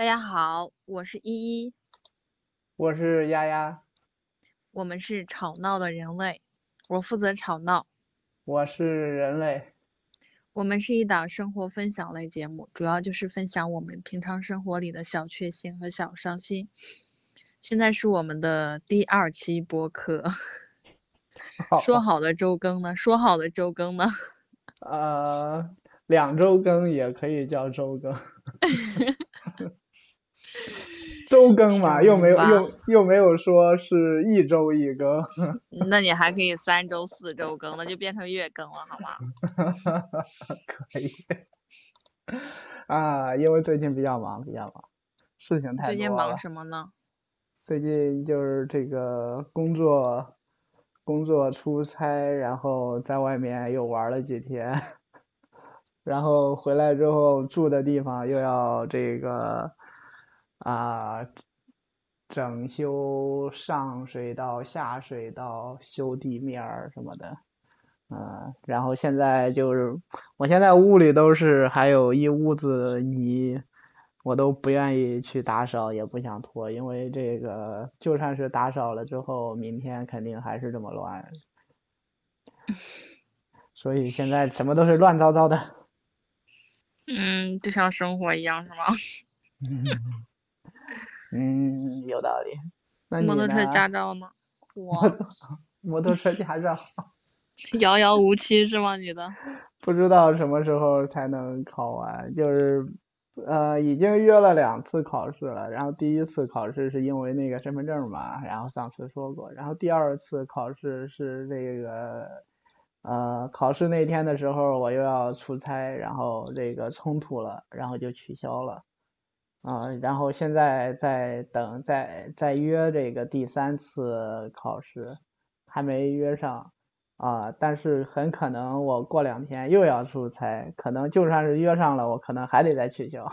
大家好，我是依依，我是丫丫，我们是吵闹的人类，我负责吵闹。我是人类，我们是一档生活分享类节目，主要就是分享我们平常生活里的小确幸和小伤心。现在是我们的第二期播客，说好的周更呢？说好的周更呢？呃，两周更也可以叫周更，周更嘛，又没有又又没有说是一周一更，那你还可以三周四周更，那就变成月更了，好吗？可以啊，因为最近比较忙，比较忙，事情太多了。最近忙什么呢？最近就是这个工作，工作出差，然后在外面又玩了几天，然后回来之后住的地方又要这个啊整修上水道、下水道、修地面儿什么的，嗯，然后现在就是我现在屋里都是还有一屋子泥。我都不愿意去打扫，也不想拖，因为这个就算是打扫了之后，明天肯定还是这么乱，所以现在什么都是乱糟糟的。嗯，就像生活一样，是吗？嗯，有道理。摩托车驾照呢？我摩托车驾照遥遥无期是吗？你的？不知道什么时候才能考完，就是。呃，已经约了两次考试了，然后第一次考试是因为那个身份证嘛，然后上次说过，然后第二次考试是这个，呃，考试那天的时候我又要出差，然后这个冲突了，然后就取消了，啊，然后现在在等，在在约这个第三次考试，还没约上。啊，但是很可能我过两天又要出差，可能就算是约上了，我可能还得再取消。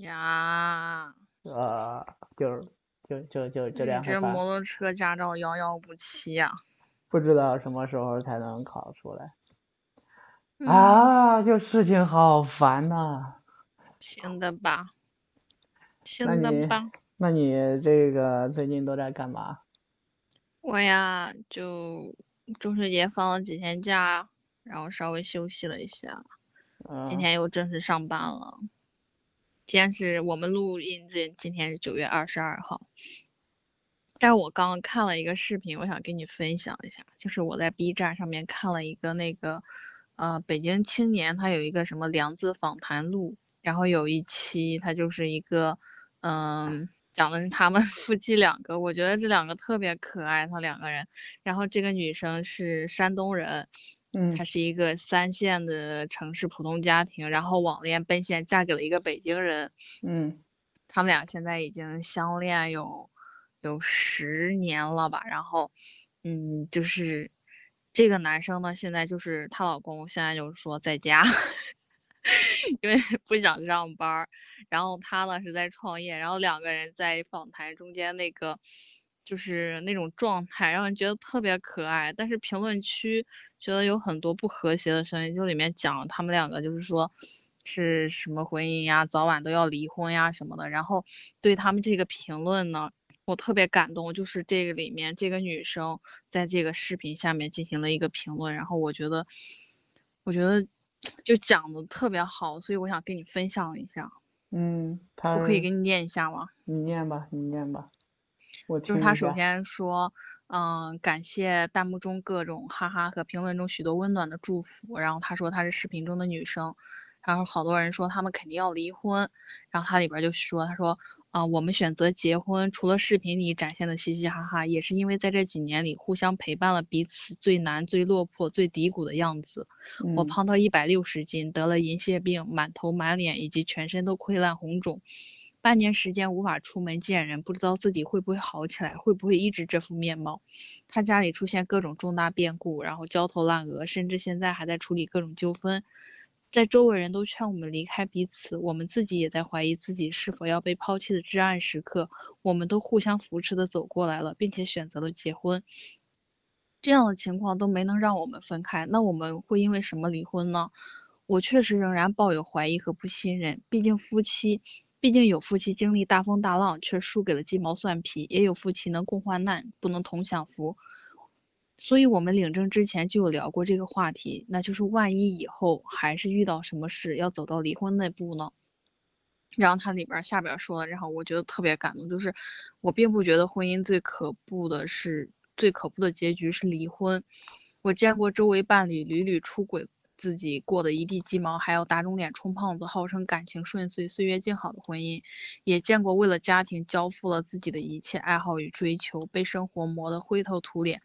呀，呃，就是就就就这两。这摩托车驾照遥遥无期呀。不知道什么时候才能考出来。啊，就事情好烦呐。行的吧。行的吧。那你这个最近都在干嘛？我呀，就中秋节放了几天假，然后稍微休息了一下，今天又正式上班了。今天是我们录音，这今天是九月二十二号。但是我刚刚看了一个视频，我想跟你分享一下，就是我在 B 站上面看了一个那个，呃，北京青年，他有一个什么梁子访谈录，然后有一期他就是一个，嗯。讲的是他们 夫妻两个，我觉得这两个特别可爱，他两个人。然后这个女生是山东人，嗯，她是一个三线的城市普通家庭，然后网恋奔现，嫁给了一个北京人，嗯，他们俩现在已经相恋有有十年了吧？然后，嗯，就是这个男生呢，现在就是她老公，现在就是说在家。因为不想上班，然后他呢是在创业，然后两个人在访谈中间那个就是那种状态，让人觉得特别可爱。但是评论区觉得有很多不和谐的声音，就里面讲他们两个就是说是什么婚姻呀，早晚都要离婚呀什么的。然后对他们这个评论呢，我特别感动，就是这个里面这个女生在这个视频下面进行了一个评论，然后我觉得，我觉得。就讲的特别好，所以我想跟你分享一下。嗯，我可以给你念一下吗？你念吧，你念吧。我就是他首先说，嗯，感谢弹幕中各种哈哈和评论中许多温暖的祝福。然后他说他是视频中的女生。然后好多人说他们肯定要离婚，然后他里边就说，他说，啊，我们选择结婚，除了视频里展现的嘻嘻哈哈，也是因为在这几年里互相陪伴了彼此最难、最落魄、最低谷的样子。我胖到一百六十斤，得了银屑病，满头满脸以及全身都溃烂红肿，半年时间无法出门见人，不知道自己会不会好起来，会不会一直这副面貌。他家里出现各种重大变故，然后焦头烂额，甚至现在还在处理各种纠纷。在周围人都劝我们离开彼此，我们自己也在怀疑自己是否要被抛弃的至暗时刻，我们都互相扶持的走过来了，并且选择了结婚。这样的情况都没能让我们分开，那我们会因为什么离婚呢？我确实仍然抱有怀疑和不信任。毕竟夫妻，毕竟有夫妻经历大风大浪却输给了鸡毛蒜皮，也有夫妻能共患难不能同享福。所以，我们领证之前就有聊过这个话题，那就是万一以后还是遇到什么事要走到离婚那步呢？然后他里边下边说了，然后我觉得特别感动，就是我并不觉得婚姻最可怖的是最可怖的结局是离婚。我见过周围伴侣屡屡出轨，自己过得一地鸡毛，还要打肿脸充胖子，号称感情顺遂、岁月静好的婚姻；也见过为了家庭交付了自己的一切爱好与追求，被生活磨得灰头土脸，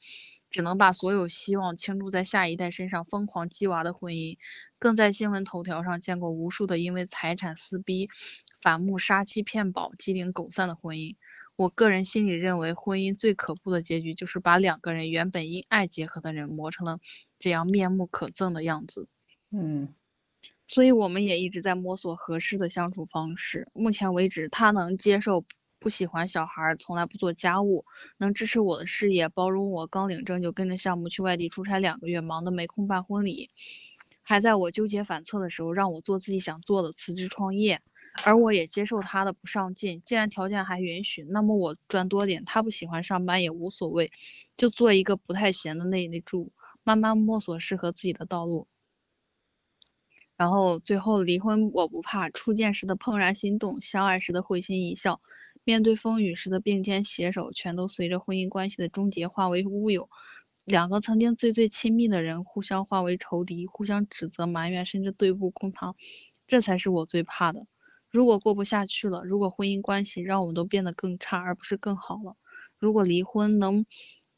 只能把所有希望倾注在下一代身上疯狂鸡娃的婚姻。更在新闻头条上见过无数的因为财产撕逼、反目、杀妻骗保、鸡零狗散的婚姻。我个人心里认为，婚姻最可怖的结局就是把两个人原本因爱结合的人磨成了这样面目可憎的样子。嗯，所以我们也一直在摸索合适的相处方式。目前为止，他能接受不喜欢小孩，从来不做家务，能支持我的事业，包容我刚领证就跟着项目去外地出差两个月，忙得没空办婚礼。还在我纠结反侧的时候，让我做自己想做的，辞职创业，而我也接受他的不上进。既然条件还允许，那么我赚多点，他不喜欢上班也无所谓，就做一个不太闲的内内助，慢慢摸索适合自己的道路。然后最后离婚我不怕，初见时的怦然心动，相爱时的会心一笑，面对风雨时的并肩携手，全都随着婚姻关系的终结化为乌有。两个曾经最最亲密的人，互相化为仇敌，互相指责、埋怨，甚至对簿公堂，这才是我最怕的。如果过不下去了，如果婚姻关系让我们都变得更差，而不是更好了，如果离婚能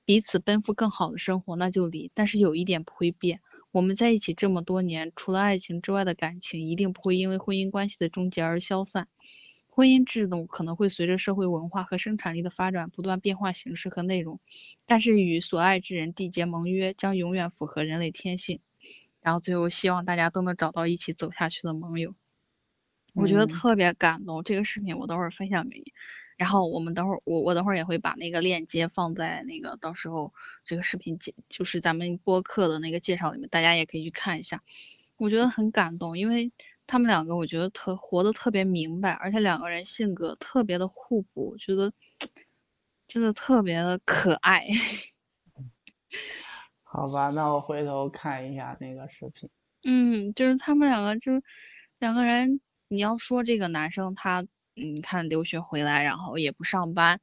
彼此奔赴更好的生活，那就离。但是有一点不会变，我们在一起这么多年，除了爱情之外的感情，一定不会因为婚姻关系的终结而消散。婚姻制度可能会随着社会文化和生产力的发展不断变化形式和内容，但是与所爱之人缔结盟约将永远符合人类天性。然后最后希望大家都能找到一起走下去的盟友。我觉得特别感动，这个视频我等会儿分享给你。然后我们等会儿我我等会儿也会把那个链接放在那个到时候这个视频介就是咱们播客的那个介绍里面，大家也可以去看一下。我觉得很感动，因为。他们两个我觉得特活得特别明白，而且两个人性格特别的互补，我觉得真的特别的可爱。好吧，那我回头看一下那个视频。嗯，就是他们两个，就两个人，你要说这个男生他，你看留学回来，然后也不上班，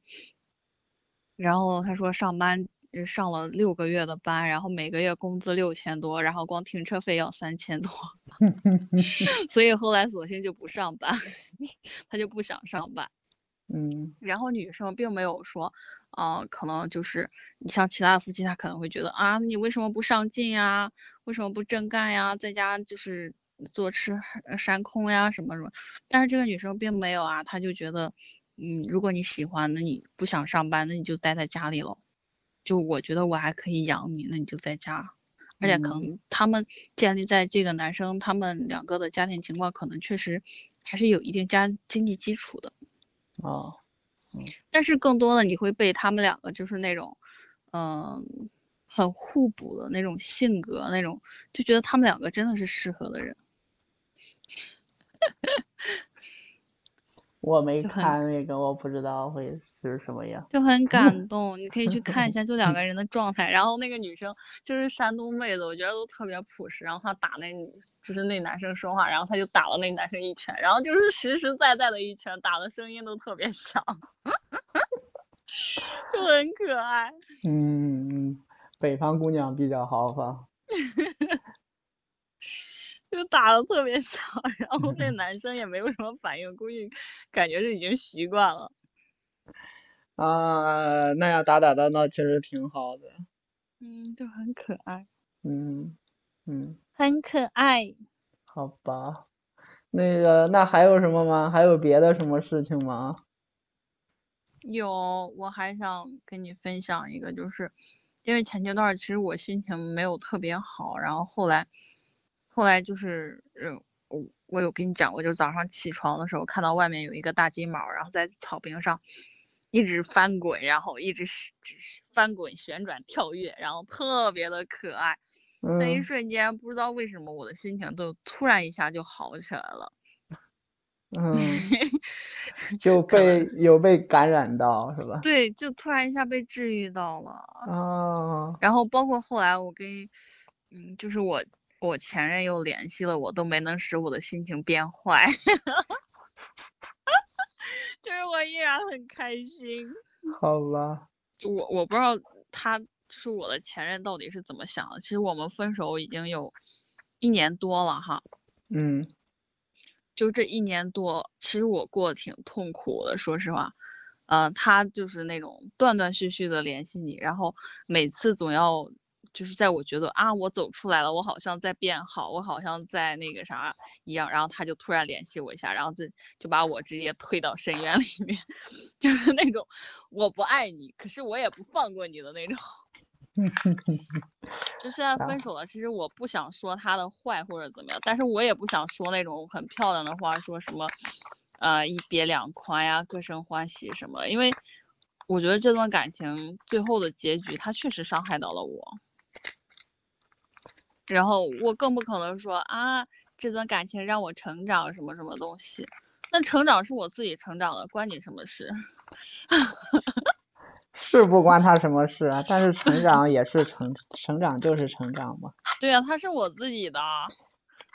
然后他说上班。上了六个月的班，然后每个月工资六千多，然后光停车费要三千多，所以后来索性就不上班，他就不想上班。嗯，然后女生并没有说，啊，可能就是你像其他的夫妻，他可能会觉得啊，你为什么不上进呀？为什么不正干呀？在家就是坐吃山空呀，什么什么。但是这个女生并没有啊，她就觉得，嗯，如果你喜欢，那你不想上班，那你就待在家里喽。就我觉得我还可以养你，那你就在家，而且可能他们建立在这个男生他们两个的家庭情况，可能确实还是有一定家经济基础的。哦，嗯但是更多的你会被他们两个就是那种，嗯，很互补的那种性格，那种就觉得他们两个真的是适合的人。我没看那个，我不知道会是什么样，就很 感动。你可以去看一下，就两个人的状态。然后那个女生就是山东妹子，我觉得都特别朴实。然后她打那女，就是那男生说话，然后她就打了那男生一拳，然后就是实实在在的一拳，打的声音都特别响，就很可爱。嗯，北方姑娘比较豪放。就打的特别少，然后那男生也没有什么反应，估计感觉是已经习惯了。啊，那样打打闹闹确实挺好的。嗯，就很可爱。嗯嗯。很可爱。好吧，那个那还有什么吗？还有别的什么事情吗？有，我还想跟你分享一个，就是因为前阶段其实我心情没有特别好，然后后来。后来就是，嗯，我我有跟你讲过，就早上起床的时候看到外面有一个大金毛，然后在草坪上一直翻滚，然后一直是只是翻滚、旋转、跳跃，然后特别的可爱。那一瞬间不知道为什么我的心情都突然一下就好起来了。嗯，就被有被感染到是吧？对，就突然一下被治愈到了。啊。然后包括后来我跟，嗯，就是我我前任又联系了我，都没能使我的心情变坏。就是我依然很开心。好吧。就我我不知道他就是我的前任到底是怎么想的。其实我们分手已经有一年多了哈。嗯。就这一年多，其实我过得挺痛苦的，说实话。呃，他就是那种断断续续的联系你，然后每次总要就是在我觉得啊，我走出来了，我好像在变好，我好像在那个啥一样，然后他就突然联系我一下，然后就就把我直接推到深渊里面，就是那种我不爱你，可是我也不放过你的那种。就现在分手了，其实我不想说他的坏或者怎么样，但是我也不想说那种很漂亮的话，说什么，呃，一别两宽呀，各生欢喜什么，因为我觉得这段感情最后的结局，他确实伤害到了我，然后我更不可能说啊，这段感情让我成长什么什么东西，那成长是我自己成长的，关你什么事？是不关他什么事啊，但是成长也是成成长就是成长嘛。对呀，他是我自己的。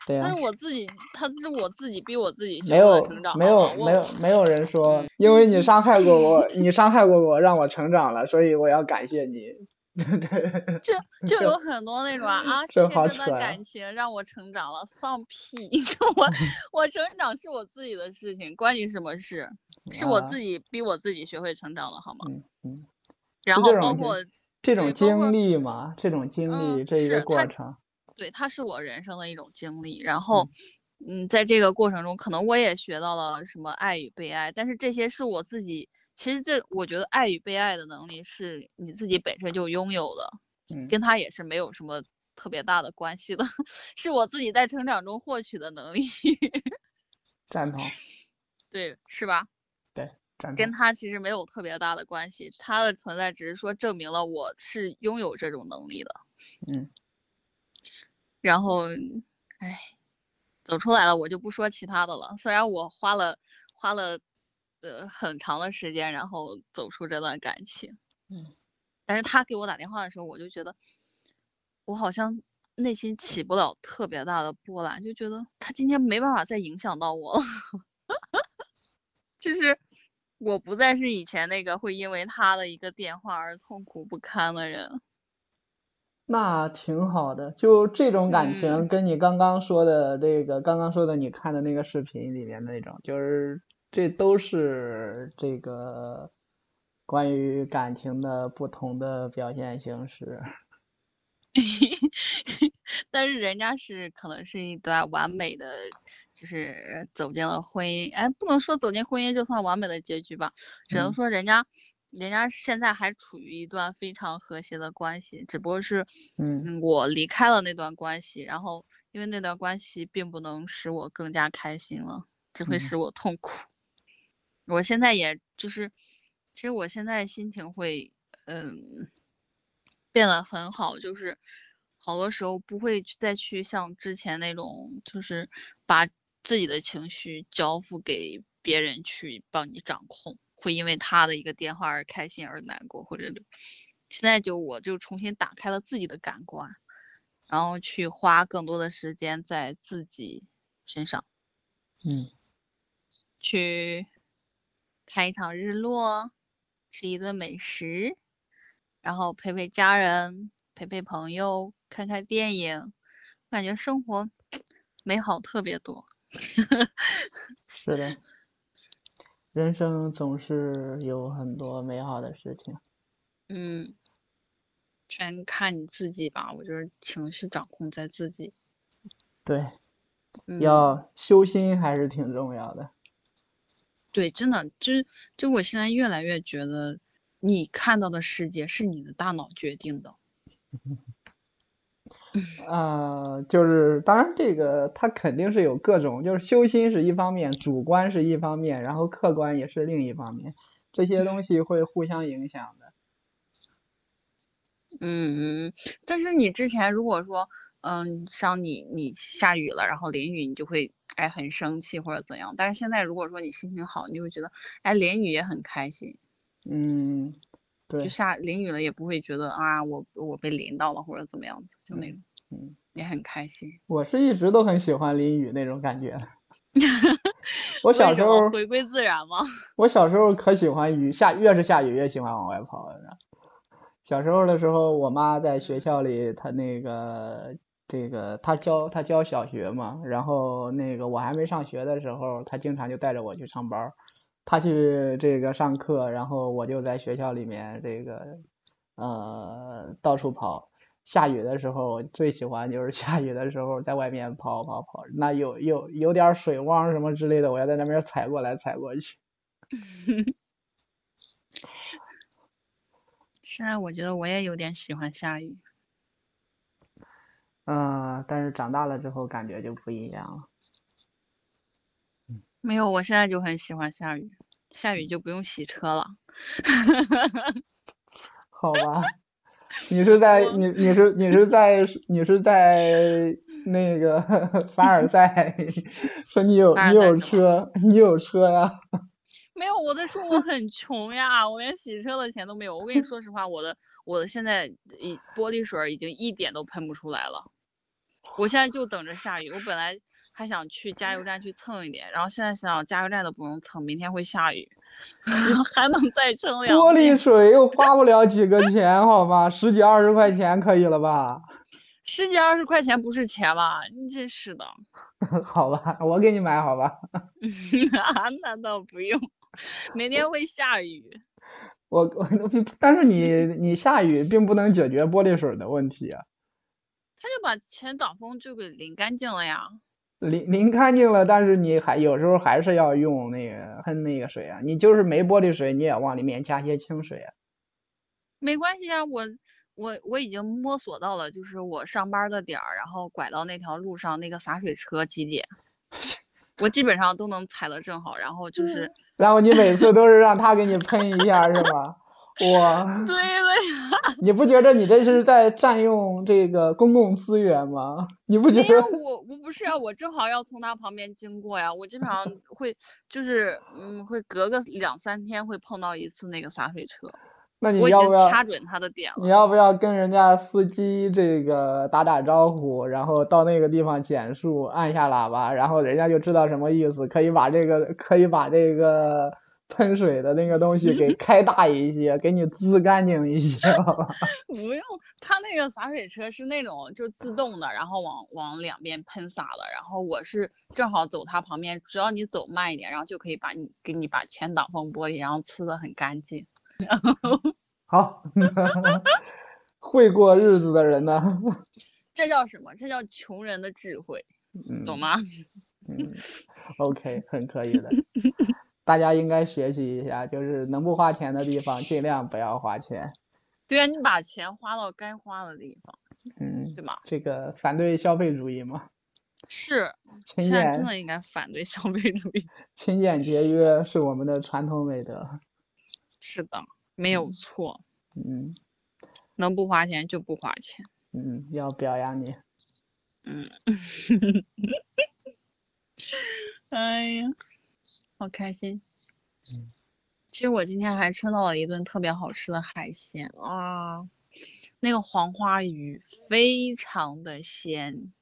对呀。他是我自己，他是我自己逼我自己没有成长。没有没有没有人说，因为你伤害过我，你伤害过我，让我成长了，所以我要感谢你。就就有很多那种啊，谢谢这段感情让我成长了，放屁！我 我成长是我自己的事情，关你什么事？是我自己逼我自己学会成长的，好吗？嗯嗯。然后包括这种经历嘛，这种经历这一个过程。对，它是我人生的一种经历。然后，嗯，在这个过程中，可能我也学到了什么爱与被爱，但是这些是我自己。其实这，我觉得爱与被爱的能力是你自己本身就拥有的，嗯，跟他也是没有什么特别大的关系的，是我自己在成长中获取的能力。赞同。对，是吧？对，跟他其实没有特别大的关系，他的存在只是说证明了我是拥有这种能力的。嗯。然后，哎，走出来了，我就不说其他的了。虽然我花了花了。呃，很长的时间，然后走出这段感情。嗯，但是他给我打电话的时候，我就觉得我好像内心起不了特别大的波澜，就觉得他今天没办法再影响到我了。就是我不再是以前那个会因为他的一个电话而痛苦不堪的人。那挺好的，就这种感情，跟你刚刚说的这个，刚刚说的你看的那个视频里面那种，就是。这都是这个关于感情的不同的表现形式，但是人家是可能是一段完美的，就是走进了婚姻。哎，不能说走进婚姻就算完美的结局吧，只能说人家，人家现在还处于一段非常和谐的关系，只不过是，嗯，我离开了那段关系，然后因为那段关系并不能使我更加开心了，只会使我痛苦。我现在也就是，其实我现在心情会，嗯，变得很好，就是好多时候不会再去像之前那种，就是把自己的情绪交付给别人去帮你掌控，会因为他的一个电话而开心而难过，或者现在就我就重新打开了自己的感官，然后去花更多的时间在自己身上，嗯，去。看一场日落，吃一顿美食，然后陪陪家人，陪陪朋友，看看电影，感觉生活美好特别多。是的，人生总是有很多美好的事情。嗯，全看你自己吧。我觉得情绪掌控在自己。对，要修心还是挺重要的。对，真的，就是就我现在越来越觉得，你看到的世界是你的大脑决定的。啊，就是当然这个它肯定是有各种，就是修心是一方面，主观是一方面，然后客观也是另一方面，这些东西会互相影响的。嗯嗯，但是你之前如果说，嗯，像你你下雨了，然后淋雨，你就会哎很生气或者怎样。但是现在如果说你心情好，你就会觉得哎淋雨也很开心。嗯，对，就下淋雨了也不会觉得啊我我被淋到了或者怎么样子，就那种，嗯，也很开心。我是一直都很喜欢淋雨那种感觉。我小时候回归自然吗？我小时候可喜欢雨，下越是下雨越喜欢往外跑。小时候的时候，我妈在学校里，她那个这个他教他教小学嘛，然后那个我还没上学的时候，他经常就带着我去上班儿，她去这个上课，然后我就在学校里面这个呃到处跑。下雨的时候最喜欢就是下雨的时候在外面跑跑跑，那有有有点水汪什么之类的，我要在那边踩过来踩过去。现在我觉得我也有点喜欢下雨。嗯，但是长大了之后感觉就不一样了。没有，我现在就很喜欢下雨，下雨就不用洗车了。好吧，你是在你你是你是在你是在 那个 凡尔赛说你有你有车你有车呀？没有，我在说我很穷呀，我连洗车的钱都没有。我跟你说实话，我的我的现在一玻璃水已经一点都喷不出来了。我现在就等着下雨。我本来还想去加油站去蹭一点，然后现在想加油站都不用蹭，明天会下雨，还能再蹭两。玻璃水又花不了几个 钱，好吧，十几二十块钱可以了吧？十几二十块钱不是钱吧？你真是的。好吧，我给你买好吧。那倒不用，明天会下雨。我我，但是你你下雨并不能解决玻璃水的问题啊。他就把前挡风就给淋干净了呀。淋淋干净了，但是你还有时候还是要用那个喷那个水啊。你就是没玻璃水，你也往里面加些清水啊。没关系啊，我我我已经摸索到了，就是我上班的点儿，然后拐到那条路上那个洒水车几点，我基本上都能踩得正好，然后就是。然后你每次都是让他给你喷一下，是吧？哇，对了呀，你不觉得你这是在占用这个公共资源吗？你不觉得？我我不是啊，我正好要从他旁边经过呀，我基本上会就是嗯，会隔个两三天会碰到一次那个洒水车。那你要不要掐准他的点了？你要不要跟人家司机这个打打招呼，然后到那个地方减速，按下喇叭，然后人家就知道什么意思，可以把这个可以把这个。喷水的那个东西给开大一些，给你滋干净一些，好吧？不用，它那个洒水车是那种就自动的，然后往往两边喷洒的。然后我是正好走它旁边，只要你走慢一点，然后就可以把你给你把前挡风玻璃然后呲的很干净。好，会过日子的人呢？这叫什么？这叫穷人的智慧，懂吗？嗯，OK，很可以的。大家应该学习一下，就是能不花钱的地方尽量不要花钱。对啊，你把钱花到该花的地方，嗯，对吧？这个反对消费主义嘛。是，现在真的应该反对消费主义。勤俭节约是我们的传统美德。是的，没有错。嗯，能不花钱就不花钱。嗯，要表扬你。嗯。哎呀。好开心，嗯，其实我今天还吃到了一顿特别好吃的海鲜啊，那个黄花鱼非常的鲜。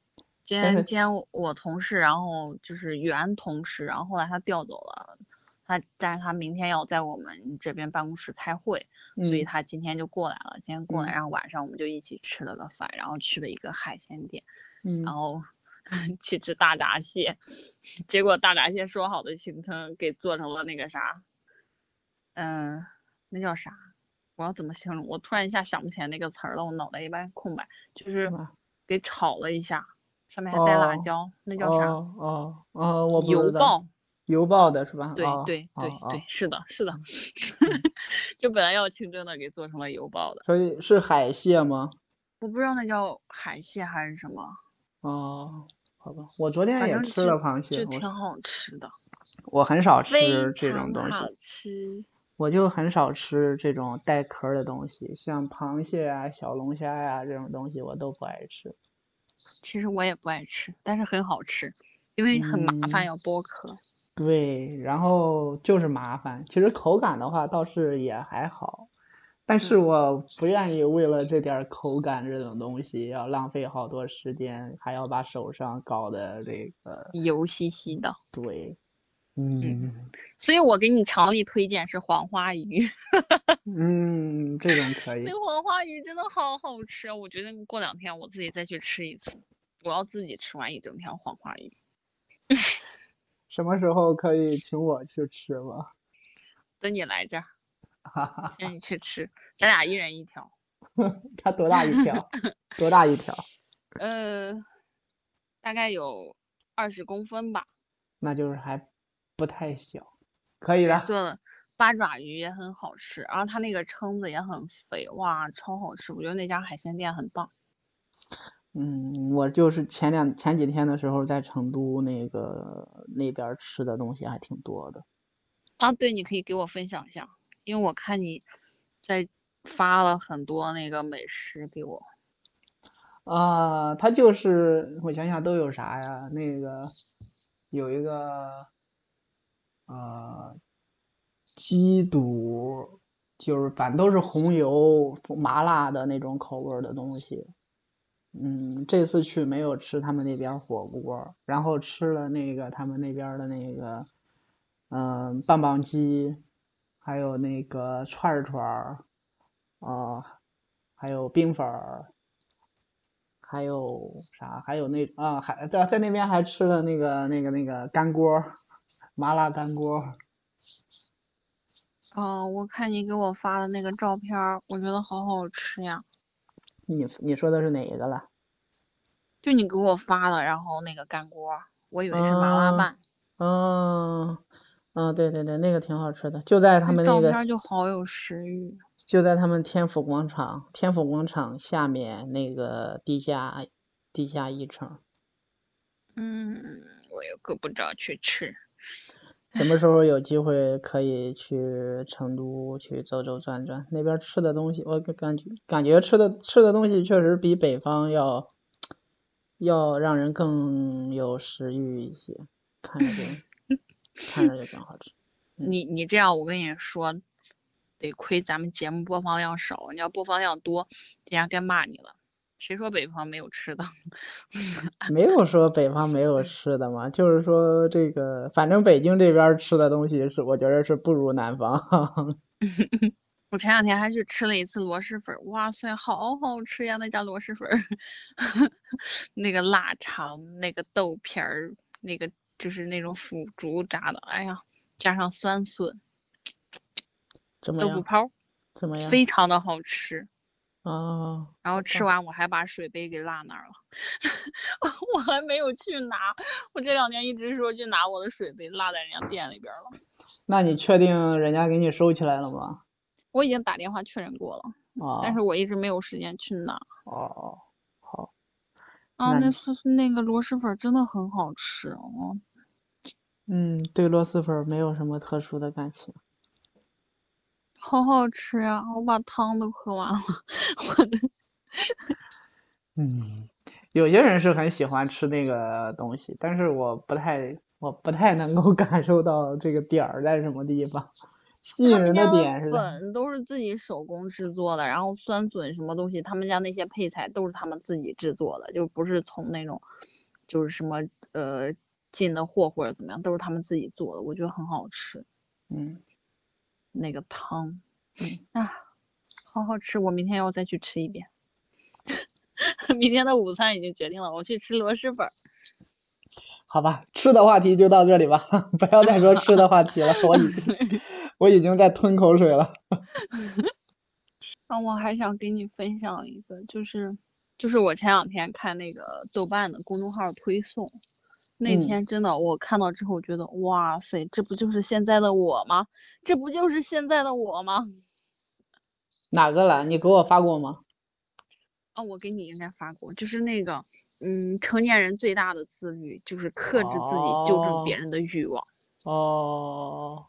今天 今天我同事，然后就是原同事，然后后来他调走了，他但是他明天要在我们这边办公室开会，所以他今天就过来了。今天过来，然后晚上我们就一起吃了个饭，然后去了一个海鲜店，嗯，然后。去吃大闸蟹，结果大闸蟹说好的行程给做成了那个啥，嗯，那叫啥？我要怎么形容？我突然一下想不起来那个词儿了，我脑袋一般空白。就是给炒了一下，上面还带辣椒，那叫啥？哦哦，我油爆，油爆的是吧？对对对对，是的，是的。就本来要清蒸的，给做成了油爆的。所以是海蟹吗？我不知道那叫海蟹还是什么。哦。好吧，我昨天也吃了螃蟹，就挺好吃的。我很少吃这种东西。好吃。我就很少吃这种带壳的东西，像螃蟹啊、小龙虾呀这种东西我都不爱吃。其实我也不爱吃，但是很好吃，因为很麻烦要剥壳。对，然后就是麻烦。其实口感的话倒是也还好，但是我不愿意为了这点口感这种东西要浪费好多时间，还要把手上搞得这个油兮兮的。对。嗯，所以我给你强力推荐是黄花鱼。嗯，这种可以。那黄花鱼真的好好吃，我决定过两天我自己再去吃一次。我要自己吃完一整条黄花鱼。什么时候可以请我去吃吗？等你来这儿，请你去吃，咱俩一人一条。它多大一条？多大一条？呃，大概有二十公分吧。那就是还。不太小，可以的。做的八爪鱼也很好吃，然后它那个蛏子也很肥，哇，超好吃！我觉得那家海鲜店很棒。嗯，我就是前两前几天的时候在成都那个那边吃的东西还挺多的。啊，对，你可以给我分享一下，因为我看你在发了很多那个美食给我。啊，它就是我想想都有啥呀？那个有一个。呃，鸡肚就是反正都是红油麻辣的那种口味的东西。嗯，这次去没有吃他们那边火锅，然后吃了那个他们那边的那个，嗯，棒棒鸡，还有那个串串儿啊，还有冰粉儿，还有啥？还有那啊，还在在那边还吃了那个那个那个干锅。麻辣干锅。嗯，我看你给我发的那个照片，我觉得好好吃呀。你你说的是哪一个了？就你给我发的，然后那个干锅，我以为是麻辣拌。嗯，嗯，对对对，那个挺好吃的，就在他们那个。照片就好有食欲。就在他们天府广场，天府广场下面那个地下地下一层。嗯，我又够不着去吃。什么时候有机会可以去成都去走走转转？那边吃的东西，我感觉感觉吃的吃的东西确实比北方要要让人更有食欲一些，看着就 看着就更好吃。你你这样，我跟你说，得亏咱们节目播放量少，你要播放量多，人家该骂你了。谁说北方没有吃的？没有说北方没有吃的嘛，就是说这个，反正北京这边吃的东西是，我觉得是不如南方。我前两天还去吃了一次螺蛳粉，哇塞，好好吃呀！那家螺蛳粉，那个腊肠，那个豆皮儿，那个就是那种腐竹炸的，哎呀，加上酸笋，豆腐泡，怎么样？非常的好吃。哦，然后吃完我还把水杯给落那儿了，我还没有去拿。我这两天一直说去拿我的水杯，落在人家店里边了。那你确定人家给你收起来了吗？我已经打电话确认过了，但是我一直没有时间去拿。哦，好。啊，那是那个螺蛳粉真的很好吃哦。嗯，对螺蛳粉没有什么特殊的感情。好好吃呀！我把汤都喝完了。我的，嗯，有些人是很喜欢吃那个东西，但是我不太，我不太能够 感受到这个点儿在什么地方。吸引人的点是。粉都是自己手工制作的，然后酸笋什么东西，他们家那些配菜都是他们自己制作的，就不是从那种，就是什么呃进的货或者怎么样，都是他们自己做的，我觉得很好吃。嗯。那个汤，嗯 啊，好好吃！我明天要再去吃一遍。明天的午餐已经决定了，我去吃螺蛳粉。好吧，吃的话题就到这里吧，不要再说吃的话题了，我已经我已经在吞口水了。啊，我还想给你分享一个，就是就是我前两天看那个豆瓣的公众号推送。那天真的，我看到之后觉得，哇塞，这不就是现在的我吗？这不就是现在的我吗？哪个了？你给我发过吗？哦，我给你应该发过，就是那个，嗯，成年人最大的自律就是克制自己纠正别人的欲望。哦。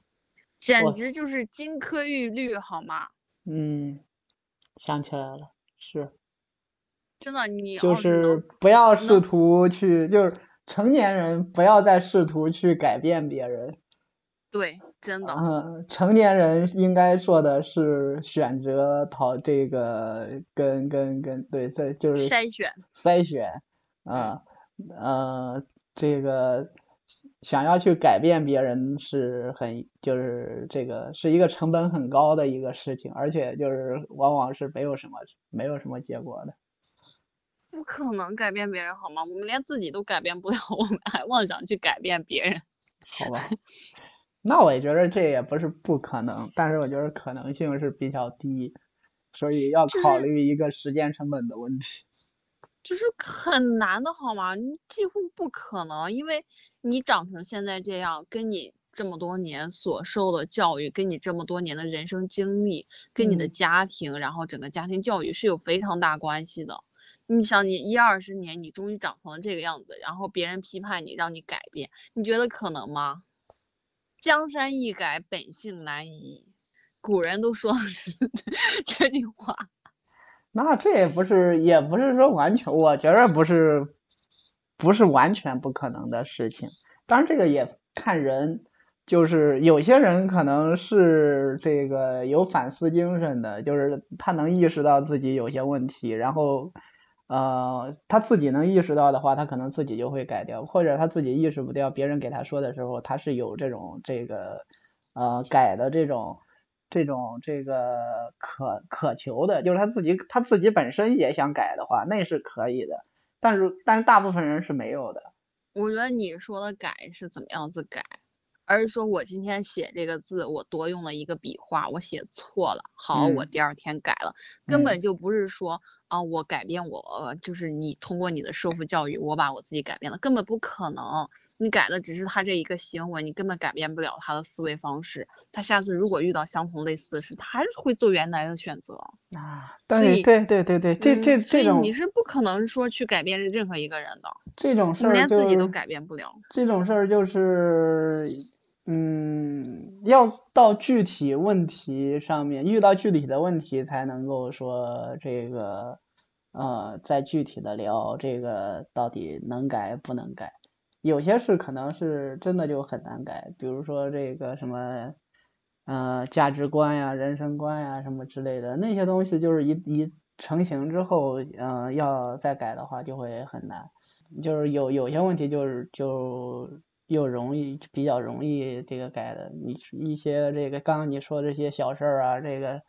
简直就是金科玉律，好吗？嗯，想起来了，是，真的，你就是不要试图去，就是成年人不要再试图去改变别人。对，真的。嗯，成年人应该做的是选择讨这个跟跟跟对，这就是筛选筛选啊呃这个想要去改变别人是很就是这个是一个成本很高的一个事情，而且就是往往是没有什么没有什么结果的。不可能改变别人好吗？我们连自己都改变不了，我们还妄想去改变别人？好吧。那我也觉得这也不是不可能，但是我觉得可能性是比较低，所以要考虑一个时间成本的问题。就是很难的好吗？你几乎不可能，因为你长成现在这样，跟你这么多年所受的教育，跟你这么多年的人生经历，跟你的家庭，然后整个家庭教育是有非常大关系的。你想，你一二十年，你终于长成了这个样子，然后别人批判你，让你改变，你觉得可能吗？江山易改，本性难移。古人都说是 这句话。那这也不是，也不是说完全，我觉得不是，不是完全不可能的事情。当然，这个也看人，就是有些人可能是这个有反思精神的，就是他能意识到自己有些问题，然后。呃，他自己能意识到的话，他可能自己就会改掉；或者他自己意识不掉，别人给他说的时候，他是有这种这个呃改的这种这种这个渴渴求的，就是他自己他自己本身也想改的话，那是可以的。但是但是大部分人是没有的。我觉得你说的改是怎么样子改？而是说我今天写这个字，我多用了一个笔画，我写错了。好，我第二天改了，根本就不是说啊，我改变我，就是你通过你的说服教育，我把我自己改变了，根本不可能。你改的只是他这一个行为，你根本改变不了他的思维方式。他下次如果遇到相同类似的事，他还是会做原来的选择。啊，对对对对对，这这这种你是不可能说去改变任何一个人的。这种事儿连自己都改变不了。这种事儿就是。嗯，要到具体问题上面，遇到具体的问题才能够说这个，呃，再具体的聊这个到底能改不能改。有些事可能是真的就很难改，比如说这个什么，呃，价值观呀、人生观呀什么之类的那些东西，就是一一成型之后，嗯，要再改的话就会很难。就是有有些问题就是就。又容易比较容易这个改的，你一些这个刚刚你说这些小事儿啊，这个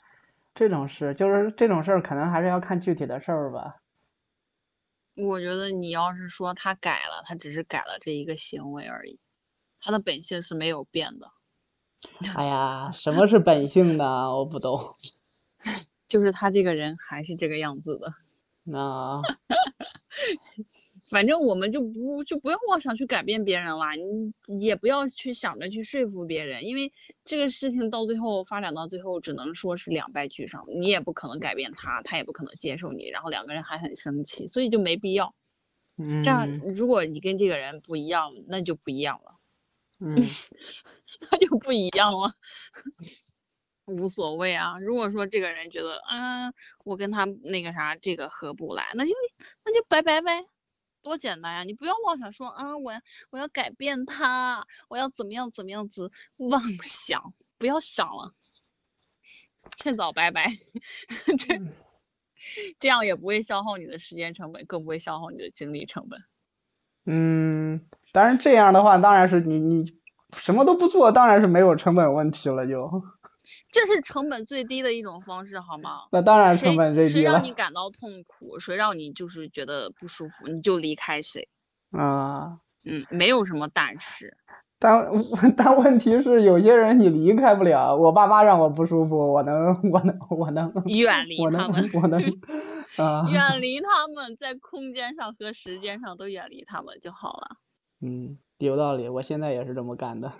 这种事就是这种事儿，可能还是要看具体的事儿吧。我觉得你要是说他改了，他只是改了这一个行为而已，他的本性是没有变的。哎呀，什么是本性呢？我不懂。就是他这个人还是这个样子的。那。反正我们就不就不要妄想去改变别人了，你也不要去想着去说服别人，因为这个事情到最后发展到最后，只能说是两败俱伤，你也不可能改变他，他也不可能接受你，然后两个人还很生气，所以就没必要。这样，如果你跟这个人不一样，那就不一样了。嗯，那就不一样了，无所谓啊。如果说这个人觉得，嗯，我跟他那个啥，这个合不来，那就那就拜拜呗。多简单呀！你不要妄想说啊，我我要改变他，我要怎么样怎么样子，妄想不要想了，趁早拜拜。这这样也不会消耗你的时间成本，更不会消耗你的精力成本。嗯，当然这样的话，当然是你你什么都不做，当然是没有成本问题了就。这是成本最低的一种方式，好吗？那当然成本最低了。谁让你感到痛苦，谁让你就是觉得不舒服，你就离开谁。啊，嗯，没有什么但是。但 但问题是，有些人你离开不了。我爸妈让我不舒服，我能，我能，我能远离他们，我能啊，远 离他们，在空间上和时间上都远离他们就好了。嗯，有道理，我现在也是这么干的。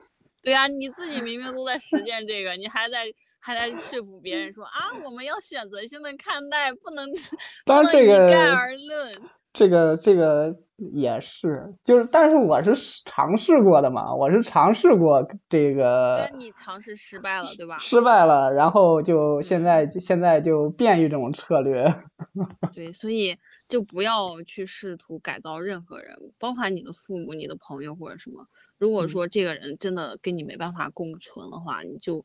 对呀，你自己明明都在实践这个，你还在还在说服别人说啊，我们要选择性的看待，不能 不能一概而论。这个这个也是，就是，但是我是尝试过的嘛，我是尝试过这个那你尝试失败了，对吧？失败了，然后就现在现在就变一种策略。对，所以就不要去试图改造任何人，包括你的父母、你的朋友或者什么。如果嗯说这个人真的跟你没办法共存的话，你就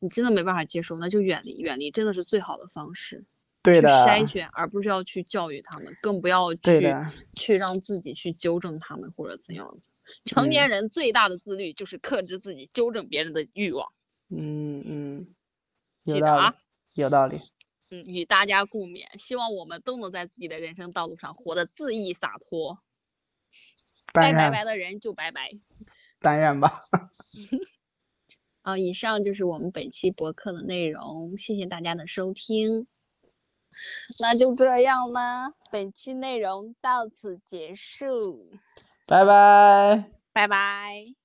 你真的没办法接受，那就远离，远离真的是最好的方式。去对的，筛选，而不是要去教育他们，更不要去去让自己去纠正他们或者怎样的。成年嗯人最大的自律就是克制自己纠正别人的欲望。嗯嗯，有道理，有道理。嗯，与大家共勉，希望我们都能在自己的人生道路上活得恣意洒脱。该拜拜的人就拜拜。但愿吧。啊，以上就是我们本期博客的内容，谢谢大家的收听。那就这样啦，本期内容到此结束，拜拜。拜拜。